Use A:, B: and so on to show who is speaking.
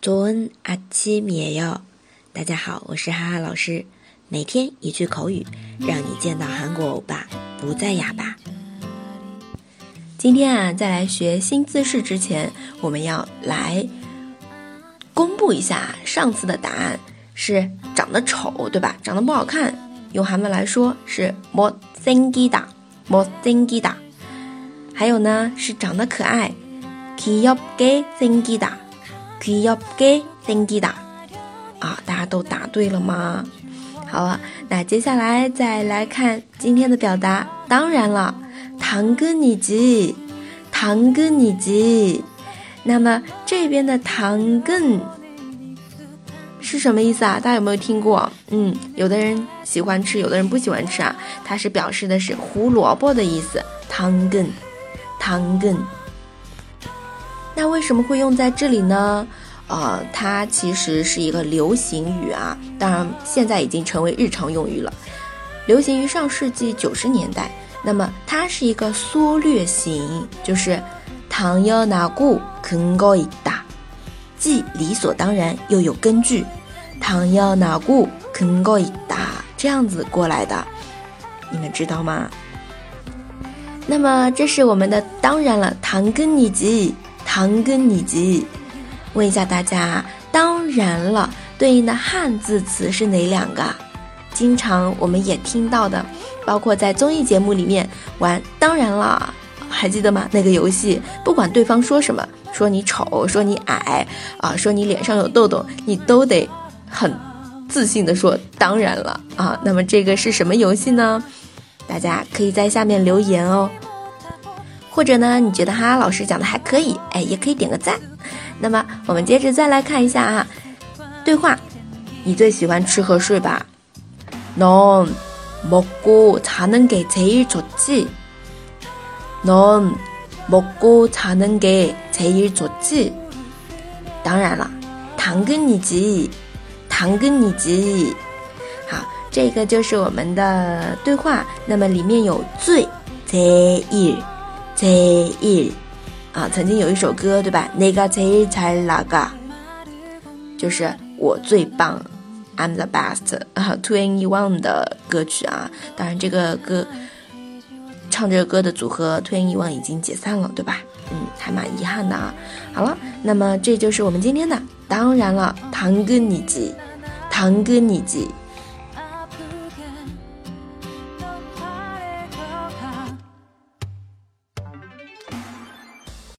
A: 早安，阿七米哟！大家好，我是哈哈老师，每天一句口语，让你见到韩国欧巴不再哑巴。今天啊，在来学新姿势之前，我们要来公布一下上次的答案是长得丑，对吧？长得不好看，用韩文来说是못생기 다， 못생기 다。 还有呢，是长得可爱，귀엽게생기 다， 귀엽게생기 다。 啊，大家都答对了吗？好了，那接下来再来看今天的表达。当然了。당근이 지， 당근이 지。 那么这边的당근是什么意思啊？大家有没有听过？嗯，有的人喜欢吃，有的人不喜欢吃啊。它是表示的是胡萝卜的意思。당근 당근 那为什么会用在这里呢？呃，它其实是一个流行语啊，当然现在已经成为日常用语了，流行于上世纪九十年代。那么它是一个缩略型，就是唐要拿固肯高一打，既理所当然又有根据。唐要拿固肯高一打这样子过来的，你们知道吗？那么这是我们的当然了，唐根你吉，唐根你吉。问一下大家，当然了，对应的汉字词是哪两个？经常我们也听到的，包括在综艺节目里面玩。当然了，还记得吗？那个游戏，不管对方说什么，说你丑，说你矮，啊，说你脸上有痘痘，你都得很自信的说当然了啊。那么这个是什么游戏呢？大家可以在下面留言哦。或者呢，你觉得哈哈老师讲的还可以，哎，也可以点个赞。那么我们接着再来看一下啊，对话，你最喜欢吃和睡吧？넌먹고자는게제일좋지넌먹고자는게제일좋지当然了，당근이 지， 당근이 지。 好，这个就是我们的对话。那么里面有最제 일， 在一啊，曾经有一首歌对吧？那个才才那个？就是我最棒，I'm the best 啊，Twin One 的歌曲啊。当然，这个歌唱这个歌的组合 Twin One 已经解散了，对吧？嗯，还蛮遗憾的啊。好了，那么这就是我们今天的。当然了，堂哥你记，堂哥你记。